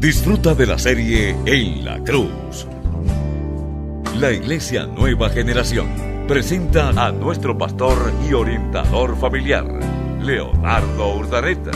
Disfruta de la serie En la Cruz. La Iglesia Nueva Generación presenta a nuestro pastor y orientador familiar, Leonardo Urdaneta.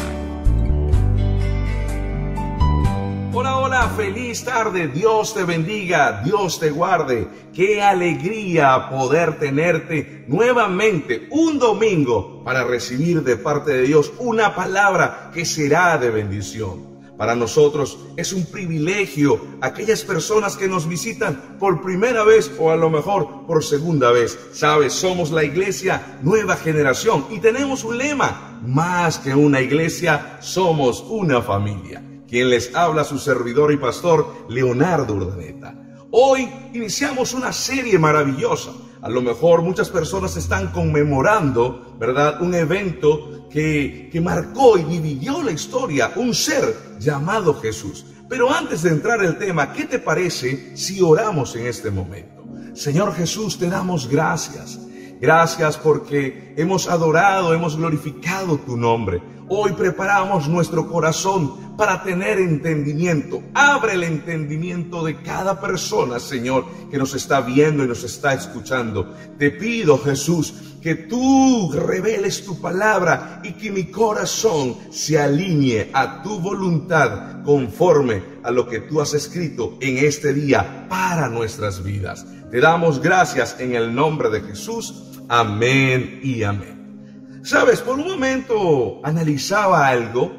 Hola, hola, feliz tarde, Dios te bendiga, Dios te guarde. Qué alegría poder tenerte nuevamente un domingo para recibir de parte de Dios una palabra que será de bendición. Para nosotros es un privilegio aquellas personas que nos visitan por primera vez o a lo mejor por segunda vez. Sabes, somos la iglesia nueva generación y tenemos un lema, más que una iglesia, somos una familia. Quien les habla su servidor y pastor, Leonardo Urdaneta. Hoy iniciamos una serie maravillosa. A lo mejor muchas personas están conmemorando, ¿verdad? Un evento que, marcó y dividió la historia, un ser llamado Jesús. Pero antes de entrar el tema, ¿qué te parece si oramos en este momento? Señor Jesús, te damos gracias. Gracias porque hemos adorado, hemos glorificado tu nombre. Hoy preparamos nuestro corazón para tener entendimiento. Abre el entendimiento de cada persona, Señor, que nos está viendo y nos está escuchando. Te pido, Jesús, que tú reveles tu palabra y que mi corazón se alinee a tu voluntad conforme a lo que tú has escrito en este día para nuestras vidas. Te damos gracias en el nombre de Jesús. Amén y amén. Sabes, por un momento analizaba algo,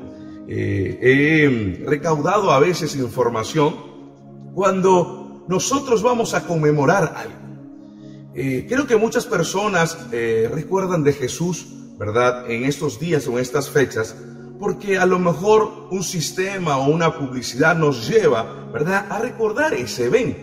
eh, he recaudado a veces información cuando nosotros vamos a conmemorar algo. Eh, creo que muchas personas eh, recuerdan de Jesús, ¿verdad? En estos días o en estas fechas, porque a lo mejor un sistema o una publicidad nos lleva, ¿verdad?, a recordar ese evento.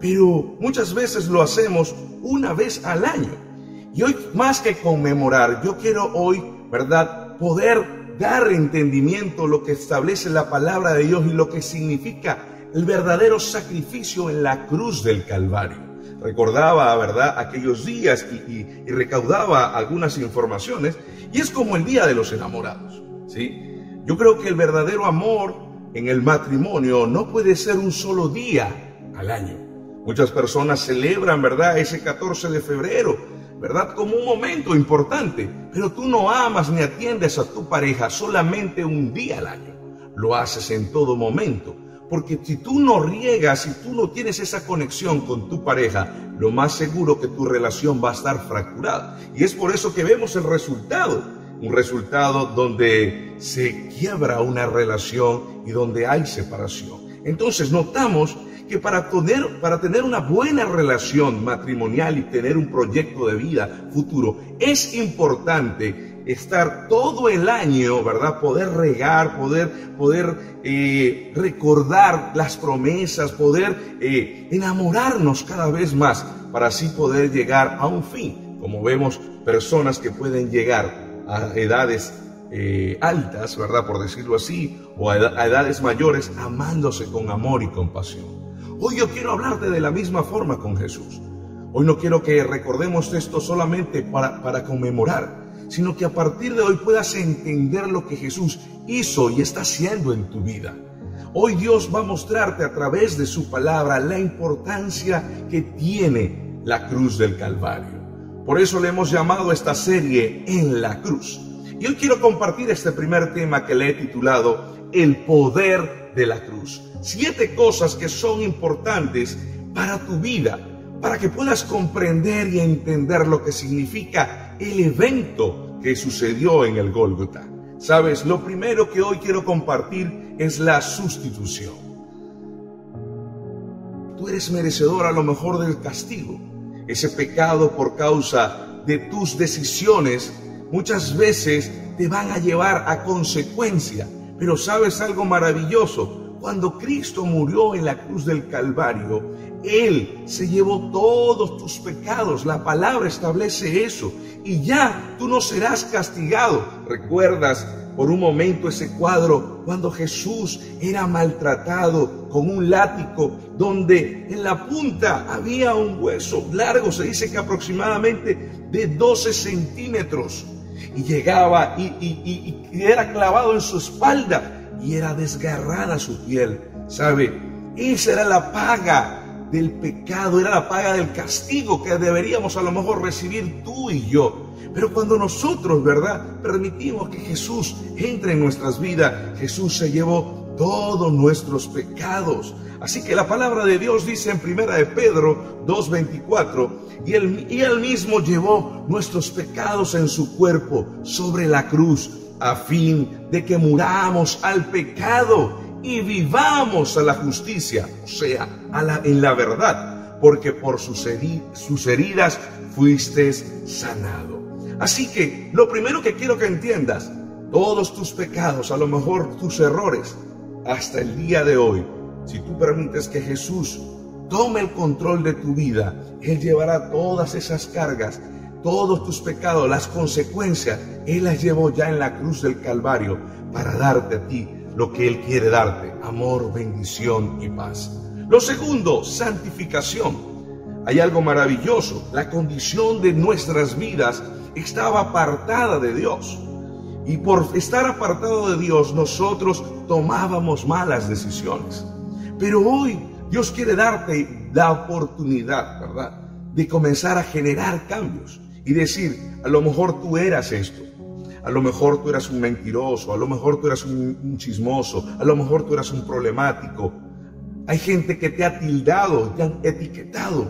Pero muchas veces lo hacemos una vez al año. Y hoy, más que conmemorar, yo quiero hoy, ¿verdad?, poder dar entendimiento lo que establece la palabra de Dios y lo que significa el verdadero sacrificio en la cruz del Calvario. Recordaba, ¿verdad?, aquellos días y, recaudaba algunas informaciones y es como el día de los enamorados, ¿sí? Yo creo que el verdadero amor en el matrimonio no puede ser un solo día al año. Muchas personas celebran, ¿verdad?, ese 14 de febrero ¿verdad? Como un momento importante, pero tú no amas ni atiendes a tu pareja solamente un día al año, lo haces en todo momento. Porque si tú no riegas, si tú no tienes esa conexión con tu pareja, lo más seguro que tu relación va a estar fracturada. Y es por eso que vemos el resultado. Un resultado donde se quiebra una relación y donde hay separación. Entonces notamos que para tener, para tener una buena relación matrimonial y tener un proyecto de vida futuro, es importante estar todo el año, ¿verdad? Poder regar, poder, poder eh, recordar las promesas, poder eh, enamorarnos cada vez más para así poder llegar a un fin. Como vemos, personas que pueden llegar a edades eh, altas, ¿verdad? Por decirlo así, o a edades mayores, amándose con amor y compasión. Hoy yo quiero hablarte de la misma forma con Jesús. Hoy no quiero que recordemos esto solamente para, para conmemorar, sino que a partir de hoy puedas entender lo que Jesús hizo y está haciendo en tu vida. Hoy Dios va a mostrarte a través de su palabra la importancia que tiene la cruz del Calvario. Por eso le hemos llamado a esta serie En la cruz. Y hoy quiero compartir este primer tema que le he titulado El poder de la cruz siete cosas que son importantes para tu vida, para que puedas comprender y entender lo que significa el evento que sucedió en el Gólgota. Sabes, lo primero que hoy quiero compartir es la sustitución. Tú eres merecedor a lo mejor del castigo. Ese pecado por causa de tus decisiones muchas veces te van a llevar a consecuencia. Pero sabes algo maravilloso, cuando Cristo murió en la cruz del Calvario, Él se llevó todos tus pecados. La palabra establece eso. Y ya tú no serás castigado. ¿Recuerdas por un momento ese cuadro cuando Jesús era maltratado con un látigo donde en la punta había un hueso largo, se dice que aproximadamente de 12 centímetros, y llegaba y, y era clavado en su espalda y era desgarrada su piel. ¿Sabe? Esa era la paga del pecado, era la paga del castigo que deberíamos a lo mejor recibir tú y yo. Pero cuando nosotros, ¿verdad? Permitimos que Jesús entre en nuestras vidas, Jesús se llevó todos nuestros pecados. Así que la palabra de Dios dice en primera de Pedro 2.24, y él, y él mismo llevó nuestros pecados en su cuerpo sobre la cruz, a fin de que muramos al pecado y vivamos a la justicia, o sea, a la, en la verdad, porque por sus, sus heridas fuiste sanado. Así que lo primero que quiero que entiendas, todos tus pecados, a lo mejor tus errores, hasta el día de hoy, si tú permites que Jesús tome el control de tu vida, Él llevará todas esas cargas, todos tus pecados, las consecuencias, Él las llevó ya en la cruz del Calvario para darte a ti lo que Él quiere darte, amor, bendición y paz. Lo segundo, santificación. Hay algo maravilloso, la condición de nuestras vidas estaba apartada de Dios. Y por estar apartado de Dios, nosotros tomábamos malas decisiones. Pero hoy Dios quiere darte la oportunidad, ¿verdad? De comenzar a generar cambios y decir, a lo mejor tú eras esto, a lo mejor tú eras un mentiroso, a lo mejor tú eras un, chismoso, a lo mejor tú eras un problemático. Hay gente que te ha tildado, te han etiquetado.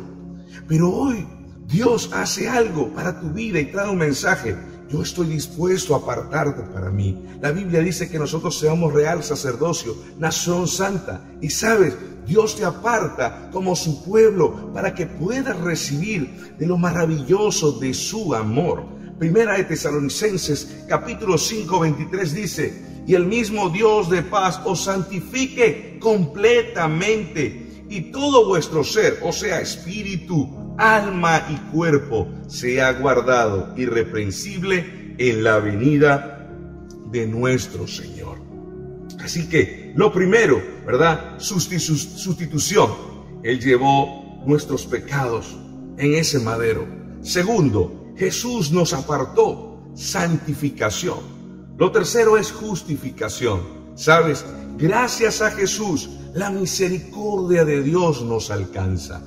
Pero hoy Dios hace algo para tu vida y trae un mensaje. Yo estoy dispuesto a apartarte para mí. La Biblia dice que nosotros seamos real sacerdocio, nación santa. Y sabes, Dios te aparta como su pueblo para que puedas recibir de lo maravilloso de su amor. Primera de Tesalonicenses capítulo 5, 23 dice, y el mismo Dios de paz os santifique completamente y todo vuestro ser, o sea, espíritu, alma y cuerpo, sea guardado irreprensible en la venida de nuestro Señor. Así que lo primero, ¿verdad? Sustitución. Él llevó nuestros pecados en ese madero. Segundo, Jesús nos apartó, santificación. Lo tercero es justificación. ¿Sabes? Gracias a Jesús, la misericordia de Dios nos alcanza.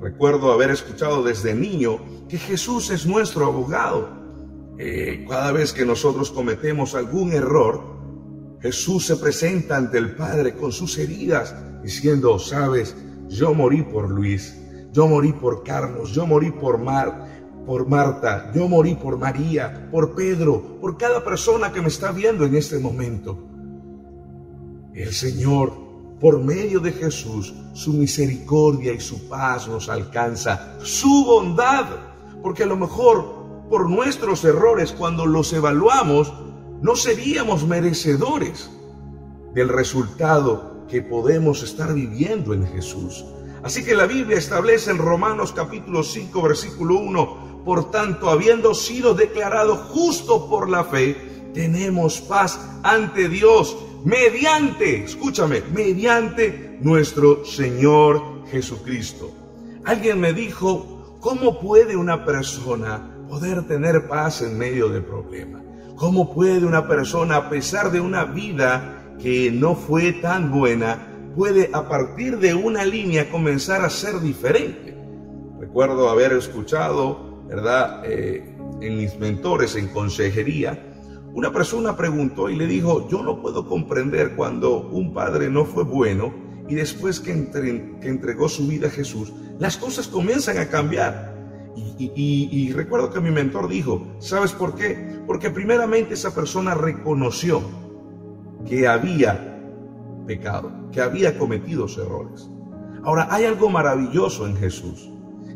Recuerdo haber escuchado desde niño que Jesús es nuestro abogado. Eh, cada vez que nosotros cometemos algún error, Jesús se presenta ante el Padre con sus heridas, diciendo, sabes, yo morí por Luis, yo morí por Carlos, yo morí por Mar, por Marta, yo morí por María, por Pedro, por cada persona que me está viendo en este momento. El Señor, por medio de Jesús, su misericordia y su paz nos alcanza, su bondad, porque a lo mejor por nuestros errores, cuando los evaluamos, no seríamos merecedores del resultado que podemos estar viviendo en Jesús. Así que la Biblia establece en Romanos capítulo 5 versículo 1, por tanto, habiendo sido declarado justo por la fe, tenemos paz ante Dios mediante, escúchame, mediante nuestro Señor Jesucristo. Alguien me dijo, ¿cómo puede una persona poder tener paz en medio de problemas? ¿Cómo puede una persona, a pesar de una vida que no fue tan buena, puede a partir de una línea comenzar a ser diferente? Recuerdo haber escuchado ¿verdad? Eh, en mis mentores en consejería, una persona preguntó y le dijo, yo no puedo comprender cuando un padre no fue bueno y después que, entregó su vida a Jesús, las cosas comienzan a cambiar. y recuerdo que mi mentor dijo, ¿sabes por qué? Porque primeramente esa persona reconoció que había pecado, que había cometido errores. Ahora, hay algo maravilloso en Jesús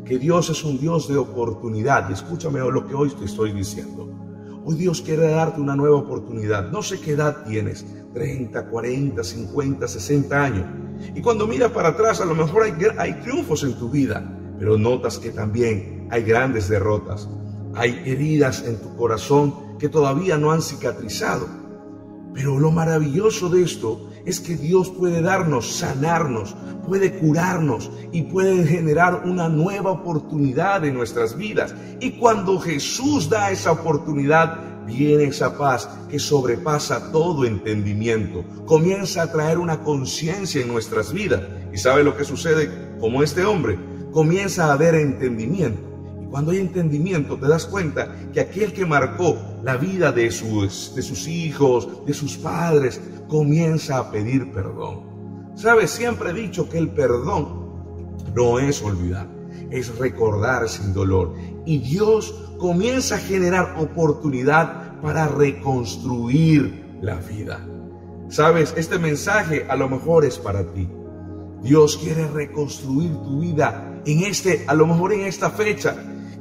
que Dios es un Dios de oportunidad. Escúchame lo que hoy te estoy diciendo. Hoy Dios quiere darte una nueva oportunidad. No sé qué edad tienes, 30, 40, 50, 60 años. Y cuando miras para atrás, a lo mejor hay, hay triunfos en tu vida, pero notas que también hay grandes derrotas. Hay heridas en tu corazón que todavía no han cicatrizado. Pero lo maravilloso de esto es que Dios puede darnos, sanarnos, puede curarnos y puede generar una nueva oportunidad en nuestras vidas. Y cuando Jesús da esa oportunidad, viene esa paz que sobrepasa todo entendimiento. Comienza a traer una conciencia en nuestras vidas. ¿Y sabe lo que sucede como este hombre? Comienza a haber entendimiento. Cuando hay entendimiento te das cuenta que aquel que marcó la vida de sus, de sus hijos, de sus padres, comienza a pedir perdón. ¿Sabe? Siempre he dicho que el perdón no es olvidar, es recordar sin dolor. Y Dios comienza a generar oportunidad para reconstruir la vida. Sabes, este mensaje a lo mejor es para ti. Dios quiere reconstruir tu vida en este, a lo mejor en esta fecha,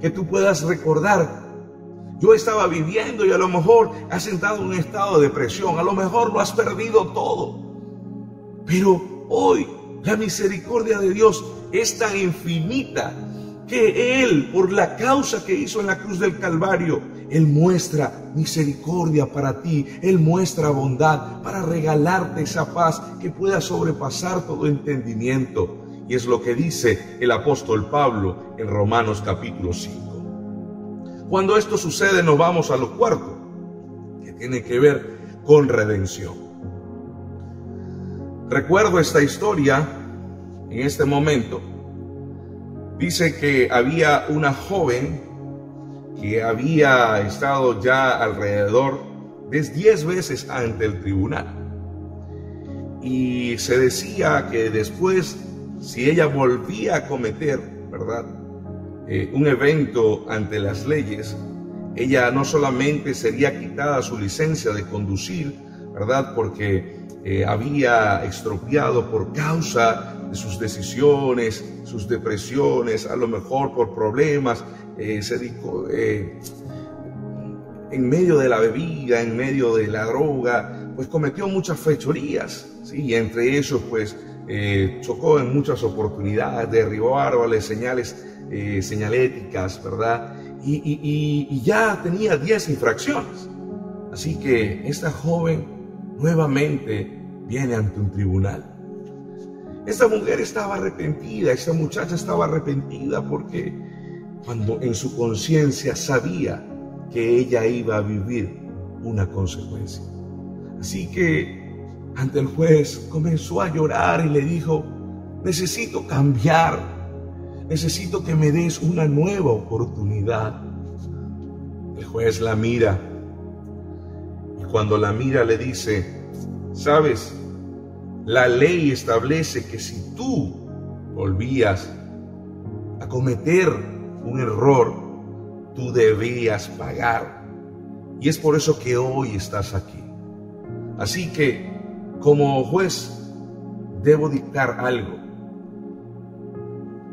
que tú puedas recordar. Yo estaba viviendo y a lo mejor has entrado en un estado de depresión, a lo mejor lo has perdido todo. Pero hoy la misericordia de Dios es tan infinita que Él, por la causa que hizo en la cruz del Calvario, Él muestra misericordia para ti, Él muestra bondad para regalarte esa paz que pueda sobrepasar todo entendimiento. Y es lo que dice el apóstol Pablo en Romanos capítulo 5. Cuando esto sucede nos vamos a lo cuarto, que tiene que ver con redención. Recuerdo esta historia en este momento dice que había una joven que había estado ya alrededor de 10 veces ante el tribunal. Y se decía que después, si ella volvía a cometer, ¿verdad? Eh, un evento ante las leyes, ella no solamente sería quitada su licencia de conducir, ¿verdad? Porque eh, había extropiado por causa de sus decisiones, sus depresiones, a lo mejor por problemas, eh, en medio de la bebida, en medio de la droga, pues cometió muchas fechorías, ¿sí? y entre ellos pues chocó en muchas oportunidades, derribó árboles, señales, señaléticas, ¿verdad? Y, y ya tenía 10 infracciones. Así que esta joven nuevamente viene ante un tribunal. Esta mujer estaba arrepentida, esta muchacha estaba arrepentida porque cuando en su conciencia sabía que ella iba a vivir una consecuencia. Así que ante el juez comenzó a llorar y le dijo, necesito cambiar, necesito que me des una nueva oportunidad. El juez la mira y cuando la mira le dice, Sabes, la ley establece que si tú volvías a cometer un error, tú debías pagar. Y es por eso que hoy estás aquí. Así que, como juez, debo dictar algo.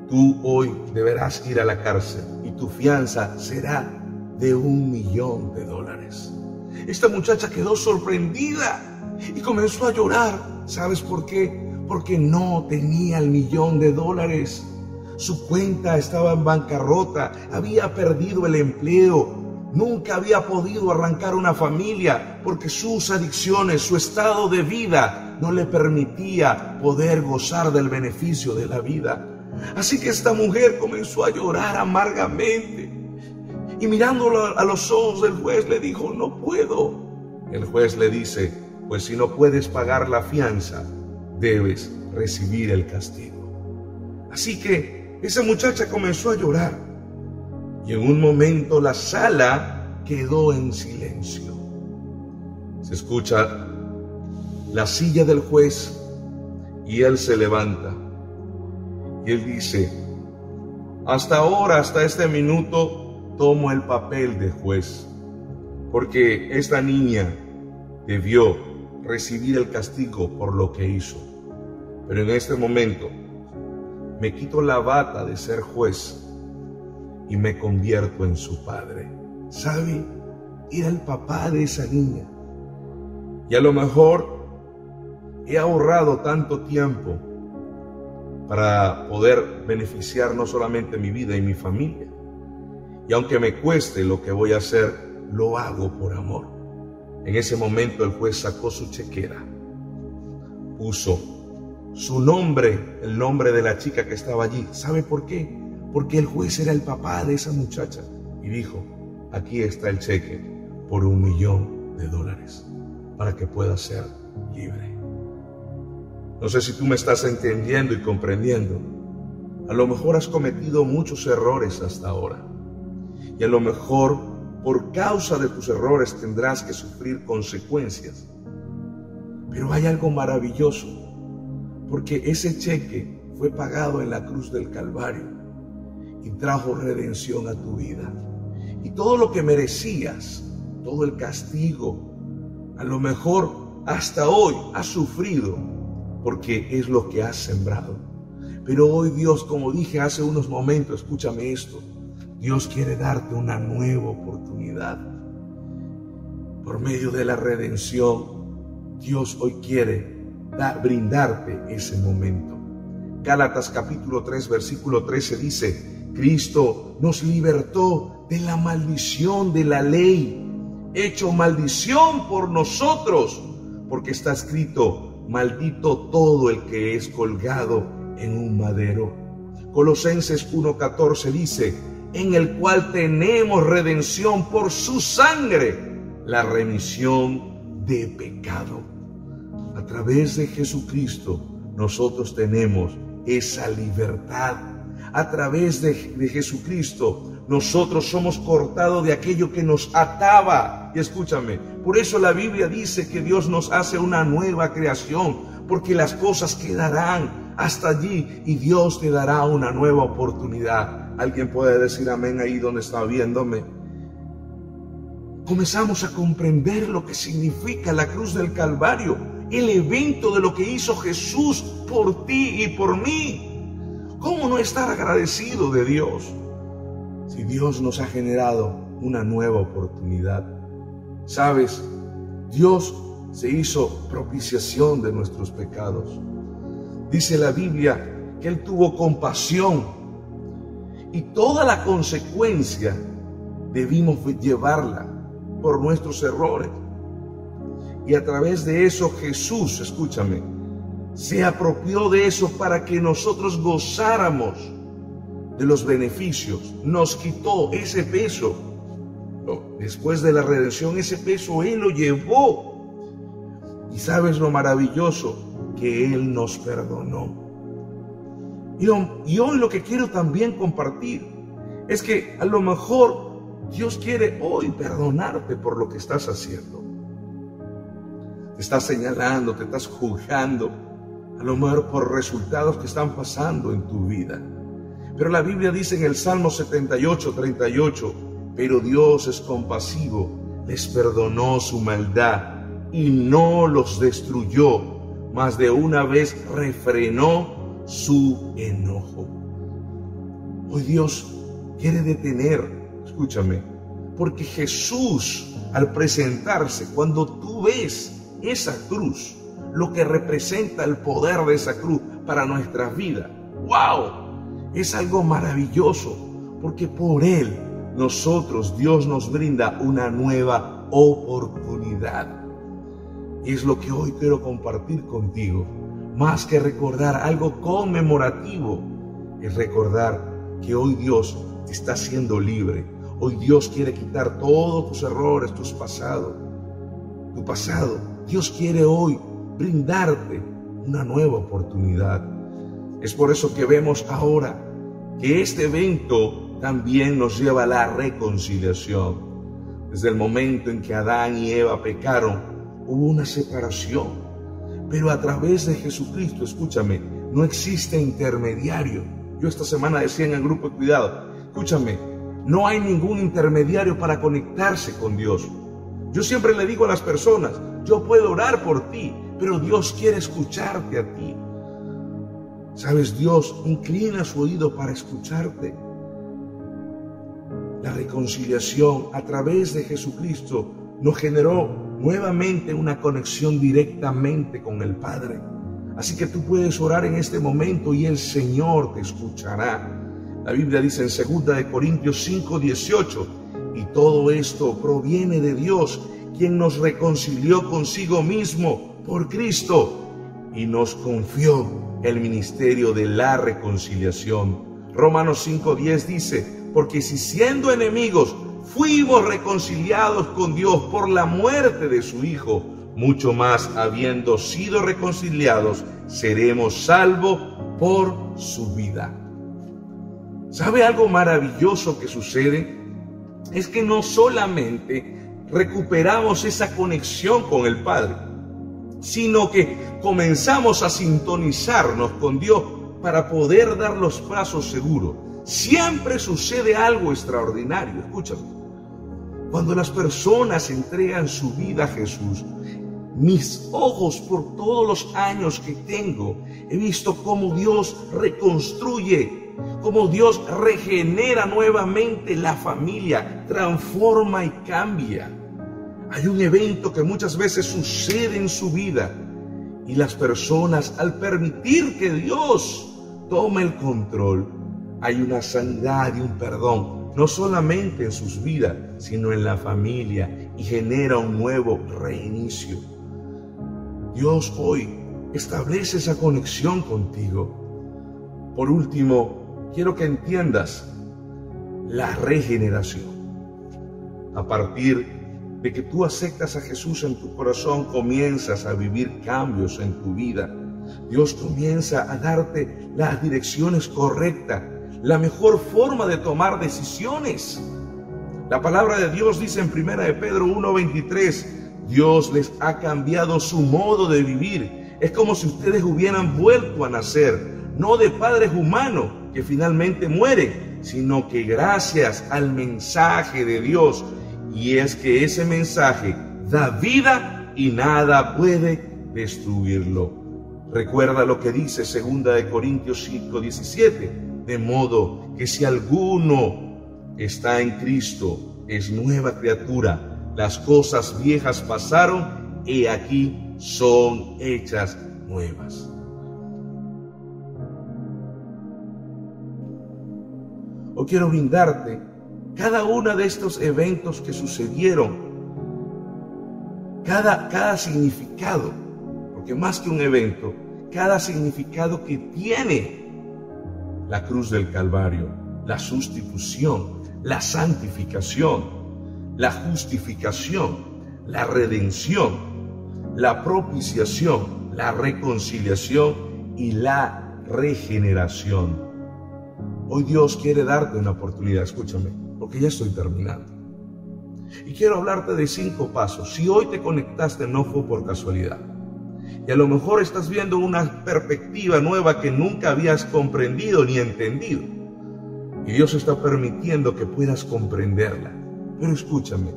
Tú hoy deberás ir a la cárcel y tu fianza será de un millón de dólares. Esta muchacha quedó sorprendida y comenzó a llorar. ¿Sabes por qué? Porque no tenía el millón de dólares. Su cuenta estaba en bancarrota, había perdido el empleo, nunca había podido arrancar una familia porque sus adicciones, su estado de vida no le permitía poder gozar del beneficio de la vida. Así que esta mujer comenzó a llorar amargamente y mirándolo a los ojos del juez le dijo, no puedo. El juez le dice, pues si no puedes pagar la fianza, debes recibir el castigo. Así que esa muchacha comenzó a llorar y en un momento la sala quedó en silencio. Se escucha la silla del juez y él se levanta y él dice, hasta ahora, hasta este minuto, tomo el papel de juez, porque esta niña debió recibir el castigo por lo que hizo. Pero en este momento me quito la bata de ser juez y me convierto en su padre. ¿Sabe? Era el papá de esa niña. Y a lo mejor he ahorrado tanto tiempo para poder beneficiar no solamente mi vida y mi familia. Y aunque me cueste lo que voy a hacer, lo hago por amor. En ese momento el juez sacó su chequera, puso su nombre, el nombre de la chica que estaba allí. ¿Sabe por qué? Porque el juez era el papá de esa muchacha y dijo, aquí está el cheque, por un millón de dólares para que puedas ser libre. No sé si tú me estás entendiendo y comprendiendo. A lo mejor has cometido muchos errores hasta ahora. Y a lo mejor por causa de tus errores tendrás que sufrir consecuencias. Pero hay algo maravilloso, porque ese cheque fue pagado en la cruz del Calvario y trajo redención a tu vida. Y todo lo que merecías, todo el castigo, a lo mejor hasta hoy has sufrido porque es lo que has sembrado. Pero hoy Dios, como dije hace unos momentos, escúchame esto, Dios quiere darte una nueva oportunidad. Por medio de la redención, Dios hoy quiere brindarte ese momento. Gálatas capítulo 3, versículo 13 dice, Cristo nos libertó de la maldición de la ley, hecho maldición por nosotros, porque está escrito, maldito todo el que es colgado en un madero. Colosenses 1.14 dice, en el cual tenemos redención por su sangre, la remisión de pecado. A través de Jesucristo nosotros tenemos esa libertad. A través de, de Jesucristo nosotros somos cortados de aquello que nos ataba. Y escúchame, por eso la Biblia dice que Dios nos hace una nueva creación, porque las cosas quedarán hasta allí y Dios te dará una nueva oportunidad. Alguien puede decir amén ahí donde está viéndome. Comenzamos a comprender lo que significa la cruz del Calvario, el evento de lo que hizo Jesús por ti y por mí. ¿Cómo no estar agradecido de Dios? si Dios nos ha generado una nueva oportunidad. Sabes, Dios se hizo propiciación de nuestros pecados. Dice la Biblia que Él tuvo compasión y toda la consecuencia debimos llevarla por nuestros errores. Y a través de eso Jesús, escúchame, se apropió de eso para que nosotros gozáramos de los beneficios, nos quitó ese peso. Después de la redención, ese peso Él lo llevó. Y sabes lo maravilloso que Él nos perdonó. Y, hoy lo que quiero también compartir es que a lo mejor Dios quiere hoy perdonarte por lo que estás haciendo. Te estás señalando, te estás juzgando, lo por resultados que están pasando en tu vida. Pero la Biblia dice en el Salmo 78, 38, pero Dios es compasivo, les perdonó su maldad y no los destruyó, mas de una vez refrenó su enojo. Hoy Dios quiere detener, escúchame, porque Jesús al presentarse, cuando tú ves esa cruz, lo que representa el poder de esa cruz para nuestra vida, wow, es algo maravilloso, porque por Él nosotros, Dios nos brinda una nueva oportunidad. Es lo que hoy quiero compartir contigo. Más que recordar algo conmemorativo, es recordar que hoy Dios te está haciendo libre. Hoy Dios quiere quitar todos tus errores, tus pasados, tu pasado. Dios quiere hoy brindarte una nueva oportunidad. Es por eso que vemos ahora que este evento también nos lleva a la reconciliación. Desde el momento en que Adán y Eva pecaron, hubo una separación. Pero a través de Jesucristo, escúchame, no existe intermediario. Yo esta semana decía en el grupo de cuidado, escúchame, no hay ningún intermediario para conectarse con Dios. Yo siempre le digo a las personas, yo puedo orar por ti, pero Dios quiere escucharte a ti. Sabes, Dios inclina su oído para escucharte. La reconciliación a través de Jesucristo nos generó nuevamente una conexión directamente con el Padre. Así que tú puedes orar en este momento y el Señor te escuchará. La Biblia dice en 2 de Corintios 5, 18, y todo esto proviene de Dios, quien nos reconcilió consigo mismo por Cristo y nos confió el ministerio de la reconciliación. Romanos 5:10 dice, porque si siendo enemigos fuimos reconciliados con Dios por la muerte de su Hijo, mucho más habiendo sido reconciliados, seremos salvos por su vida. ¿Sabe algo maravilloso que sucede? Es que no solamente recuperamos esa conexión con el Padre, sino que comenzamos a sintonizarnos con Dios para poder dar los pasos seguros. Siempre sucede algo extraordinario, escúchame. Cuando las personas entregan su vida a Jesús, mis ojos por todos los años que tengo, he visto cómo Dios reconstruye, cómo Dios regenera nuevamente la familia, transforma y cambia. Hay un evento que muchas veces sucede en su vida y las personas al permitir que Dios tome el control, hay una sanidad y un perdón, no solamente en sus vidas, sino en la familia y genera un nuevo reinicio. Dios hoy establece esa conexión contigo. Por último, quiero que entiendas la regeneración. A partir de que tú aceptas a Jesús en tu corazón, comienzas a vivir cambios en tu vida. Dios comienza a darte las direcciones correctas, la mejor forma de tomar decisiones. La palabra de Dios dice en 1 de Pedro 1:23, Dios les ha cambiado su modo de vivir. Es como si ustedes hubieran vuelto a nacer, no de padres humanos que finalmente mueren, sino que gracias al mensaje de Dios, y es que ese mensaje da vida y nada puede destruirlo. Recuerda lo que dice 2 de Corintios 5, 17, de modo que si alguno está en Cristo, es nueva criatura las cosas viejas pasaron y aquí son hechas nuevas. Hoy quiero brindarte cada uno de estos eventos que sucedieron, cada, cada significado, porque más que un evento, cada significado que tiene la cruz del Calvario, la sustitución, la santificación, la justificación, la redención, la propiciación, la reconciliación y la regeneración. Hoy Dios quiere darte una oportunidad, escúchame, porque ya estoy terminando. Y quiero hablarte de cinco pasos. Si hoy te conectaste no fue por casualidad. Y a lo mejor estás viendo una perspectiva nueva que nunca habías comprendido ni entendido. Y Dios está permitiendo que puedas comprenderla. Pero escúchame,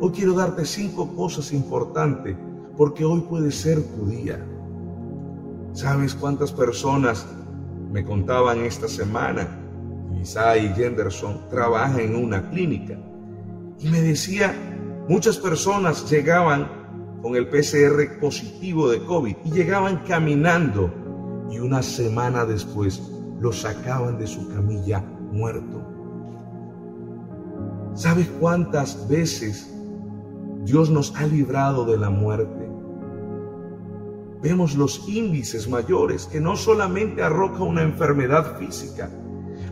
hoy quiero darte cinco cosas importantes porque hoy puede ser tu día. ¿Sabes cuántas personas me contaban esta semana? Isai Jenderson trabaja en una clínica y me decía, muchas personas llegaban con el PCR positivo de COVID y llegaban caminando y una semana después lo sacaban de su camilla muerto. ¿Sabes cuántas veces Dios nos ha librado de la muerte? Vemos los índices mayores que no solamente arroja una enfermedad física,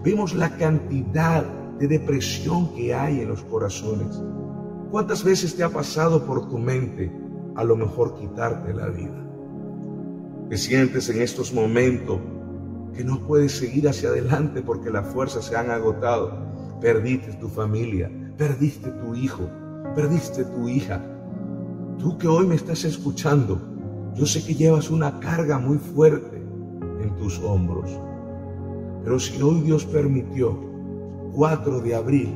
vemos la cantidad de depresión que hay en los corazones. ¿Cuántas veces te ha pasado por tu mente a lo mejor quitarte la vida? Te sientes en estos momentos que no puedes seguir hacia adelante porque las fuerzas se han agotado Perdiste tu familia, perdiste tu hijo, perdiste tu hija. Tú que hoy me estás escuchando, yo sé que llevas una carga muy fuerte en tus hombros. Pero si hoy Dios permitió, 4 de abril,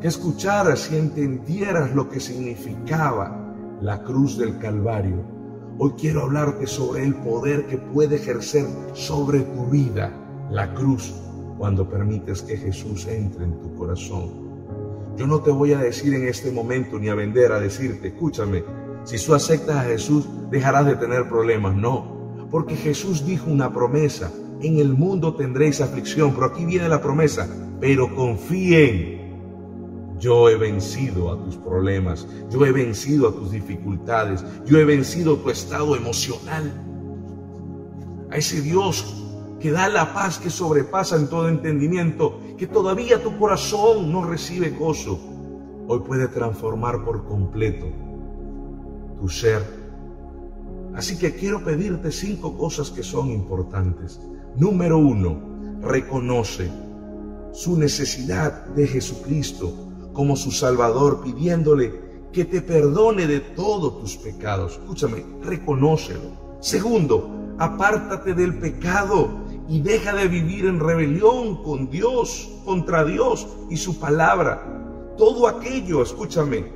que escucharas y entendieras lo que significaba la cruz del Calvario, hoy quiero hablarte sobre el poder que puede ejercer sobre tu vida la cruz cuando permites que Jesús entre en tu corazón. Yo no te voy a decir en este momento ni a vender a decirte, escúchame, si tú aceptas a Jesús dejarás de tener problemas. No, porque Jesús dijo una promesa, en el mundo tendréis aflicción, pero aquí viene la promesa, pero confíen. Yo he vencido a tus problemas, yo he vencido a tus dificultades, yo he vencido tu estado emocional. A ese Dios que da la paz que sobrepasa en todo entendimiento, que todavía tu corazón no recibe gozo. hoy puede transformar por completo tu ser. Así que quiero pedirte cinco cosas que son importantes. Número uno, reconoce su necesidad de Jesucristo como su Salvador, pidiéndole que te perdone de todos tus pecados. Escúchame, reconócelo. Segundo, apártate del pecado y deja de vivir en rebelión con Dios, contra Dios y su palabra. Todo aquello, escúchame,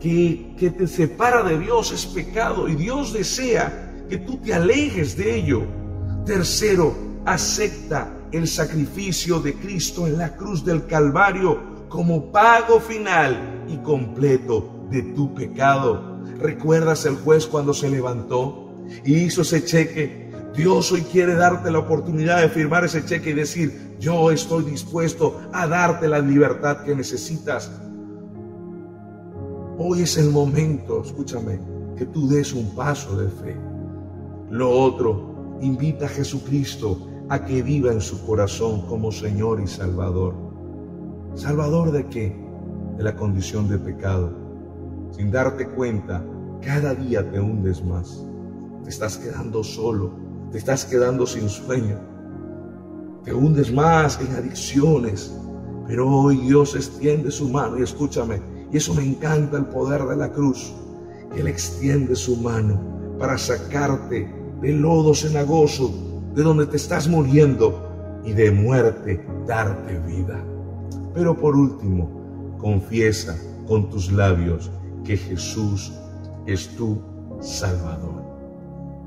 que, que te separa de Dios es pecado y Dios desea que tú te alejes de ello. Tercero, acepta el sacrificio de Cristo en la cruz del Calvario como pago final y completo de tu pecado. ¿Recuerdas el juez cuando se levantó y hizo ese cheque? Dios hoy quiere darte la oportunidad de firmar ese cheque y decir, yo estoy dispuesto a darte la libertad que necesitas. Hoy es el momento, escúchame, que tú des un paso de fe. Lo otro, invita a Jesucristo a que viva en su corazón como Señor y Salvador. ¿Salvador de qué? De la condición de pecado. Sin darte cuenta, cada día te hundes más. Te estás quedando solo, te estás quedando sin sueño. Te hundes más en adicciones. Pero hoy Dios extiende su mano y escúchame, y eso me encanta el poder de la cruz. Él extiende su mano para sacarte del lodo cenagoso de donde te estás muriendo y de muerte darte vida. Pero por último, confiesa con tus labios que Jesús es tu Salvador.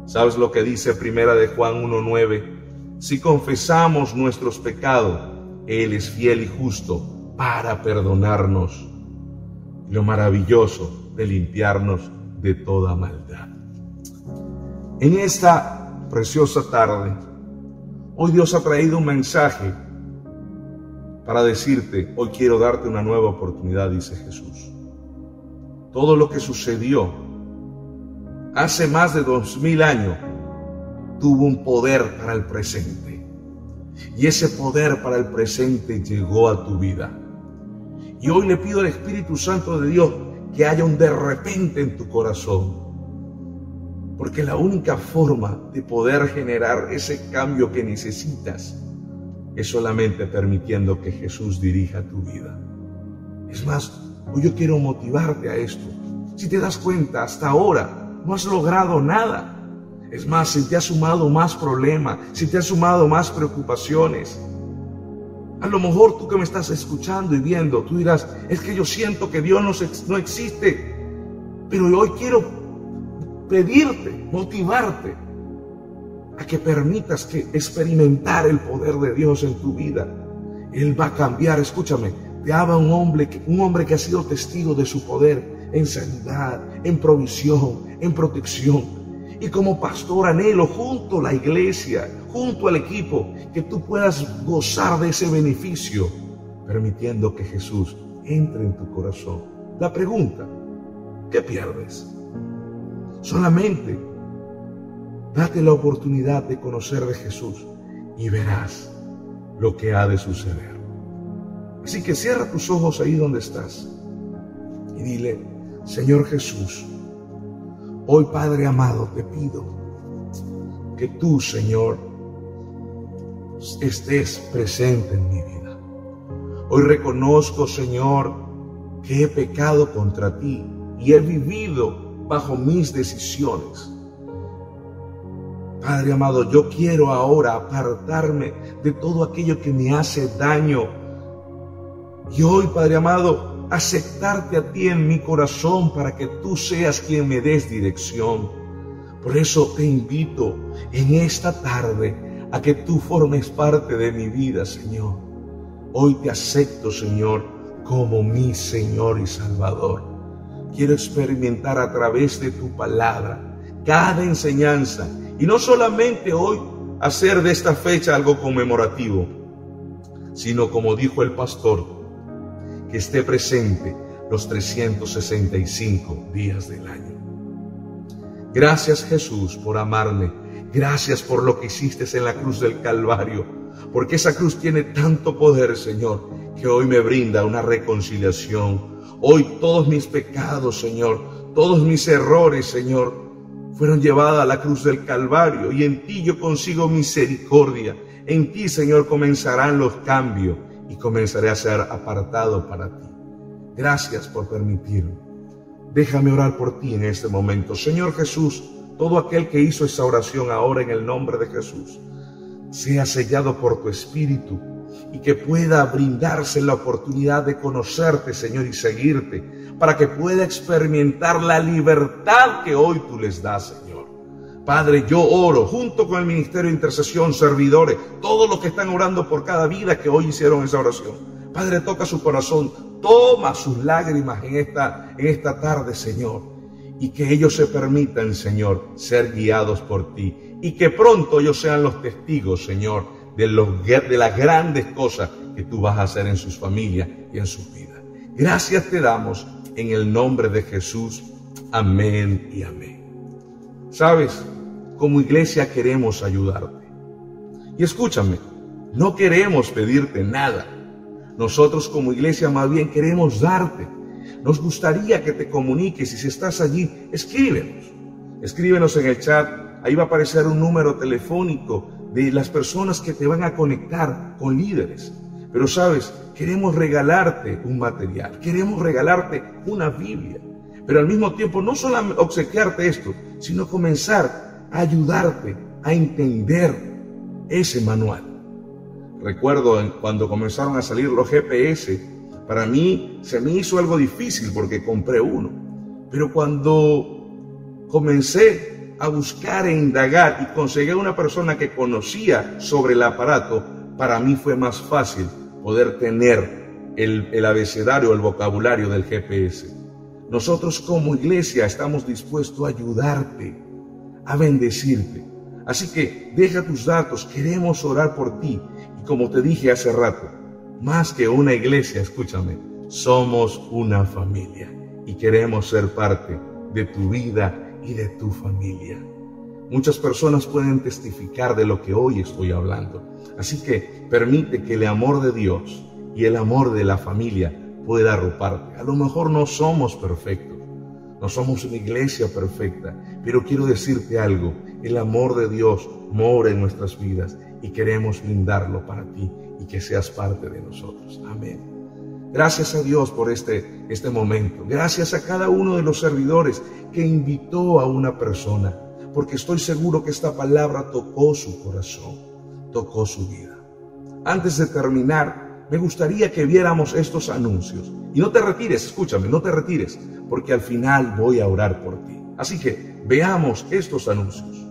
¿Sabes lo que dice Primera de Juan 1:9? Si confesamos nuestros pecados, él es fiel y justo para perdonarnos. Lo maravilloso de limpiarnos de toda maldad. En esta preciosa tarde, hoy Dios ha traído un mensaje para decirte, hoy quiero darte una nueva oportunidad, dice Jesús. Todo lo que sucedió hace más de dos mil años tuvo un poder para el presente. Y ese poder para el presente llegó a tu vida. Y hoy le pido al Espíritu Santo de Dios que haya un de repente en tu corazón porque la única forma de poder generar ese cambio que necesitas es solamente permitiendo que Jesús dirija tu vida. Es más, hoy yo quiero motivarte a esto. Si te das cuenta, hasta ahora no has logrado nada. Es más, si te ha sumado más problemas, si te ha sumado más preocupaciones. A lo mejor tú que me estás escuchando y viendo, tú dirás, es que yo siento que Dios no, no existe. Pero hoy quiero pedirte, motivarte a que permitas que experimentar el poder de Dios en tu vida. Él va a cambiar, escúchame, te habla un hombre, un hombre que ha sido testigo de su poder en sanidad, en provisión, en protección. Y como pastor anhelo junto a la iglesia, junto al equipo, que tú puedas gozar de ese beneficio, permitiendo que Jesús entre en tu corazón. La pregunta, ¿qué pierdes? Solamente date la oportunidad de conocer de Jesús y verás lo que ha de suceder. Así que cierra tus ojos ahí donde estás y dile, Señor Jesús, hoy Padre amado te pido que tú, Señor, estés presente en mi vida. Hoy reconozco, Señor, que he pecado contra ti y he vivido bajo mis decisiones. Padre amado, yo quiero ahora apartarme de todo aquello que me hace daño. Y hoy, Padre amado, aceptarte a ti en mi corazón para que tú seas quien me des dirección. Por eso te invito en esta tarde a que tú formes parte de mi vida, Señor. Hoy te acepto, Señor, como mi Señor y Salvador. Quiero experimentar a través de tu palabra cada enseñanza y no solamente hoy hacer de esta fecha algo conmemorativo, sino como dijo el pastor, que esté presente los 365 días del año. Gracias Jesús por amarme. Gracias por lo que hiciste en la cruz del Calvario. Porque esa cruz tiene tanto poder, Señor, que hoy me brinda una reconciliación. Hoy todos mis pecados, Señor, todos mis errores, Señor, fueron llevados a la cruz del Calvario y en ti yo consigo misericordia. En ti, Señor, comenzarán los cambios y comenzaré a ser apartado para ti. Gracias por permitirme. Déjame orar por ti en este momento. Señor Jesús, todo aquel que hizo esa oración ahora en el nombre de Jesús, sea sellado por tu Espíritu y que pueda brindarse la oportunidad de conocerte, Señor, y seguirte, para que pueda experimentar la libertad que hoy tú les das, Señor. Padre, yo oro junto con el Ministerio de Intercesión, servidores, todos los que están orando por cada vida que hoy hicieron esa oración. Padre, toca su corazón, toma sus lágrimas en esta, en esta tarde, Señor, y que ellos se permitan, Señor, ser guiados por ti, y que pronto ellos sean los testigos, Señor, de, los, de las grandes cosas que tú vas a hacer en sus familias y en sus vidas. Gracias te damos en el nombre de Jesús. Amén y amén. Sabes, como iglesia queremos ayudarte. Y escúchame, no queremos pedirte nada. Nosotros como iglesia más bien queremos darte. Nos gustaría que te comuniques y si estás allí, escríbenos. Escríbenos en el chat. Ahí va a aparecer un número telefónico de las personas que te van a conectar con líderes. Pero sabes, queremos regalarte un material, queremos regalarte una Biblia. Pero al mismo tiempo no solo obsequiarte esto, sino comenzar a ayudarte a entender ese manual. Recuerdo cuando comenzaron a salir los GPS, para mí se me hizo algo difícil porque compré uno. Pero cuando comencé a buscar e indagar y conseguí una persona que conocía sobre el aparato, para mí fue más fácil poder tener el, el abecedario, el vocabulario del GPS. Nosotros como iglesia estamos dispuestos a ayudarte, a bendecirte. Así que deja tus datos, queremos orar por ti. Y como te dije hace rato, más que una iglesia, escúchame, somos una familia y queremos ser parte de tu vida y de tu familia. Muchas personas pueden testificar de lo que hoy estoy hablando. Así que permite que el amor de Dios y el amor de la familia pueda arroparte. A lo mejor no somos perfectos, no somos una iglesia perfecta, pero quiero decirte algo, el amor de Dios mora en nuestras vidas y queremos brindarlo para ti y que seas parte de nosotros. Amén. Gracias a Dios por este, este momento. Gracias a cada uno de los servidores que invitó a una persona, porque estoy seguro que esta palabra tocó su corazón, tocó su vida. Antes de terminar, me gustaría que viéramos estos anuncios. Y no te retires, escúchame, no te retires, porque al final voy a orar por ti. Así que veamos estos anuncios.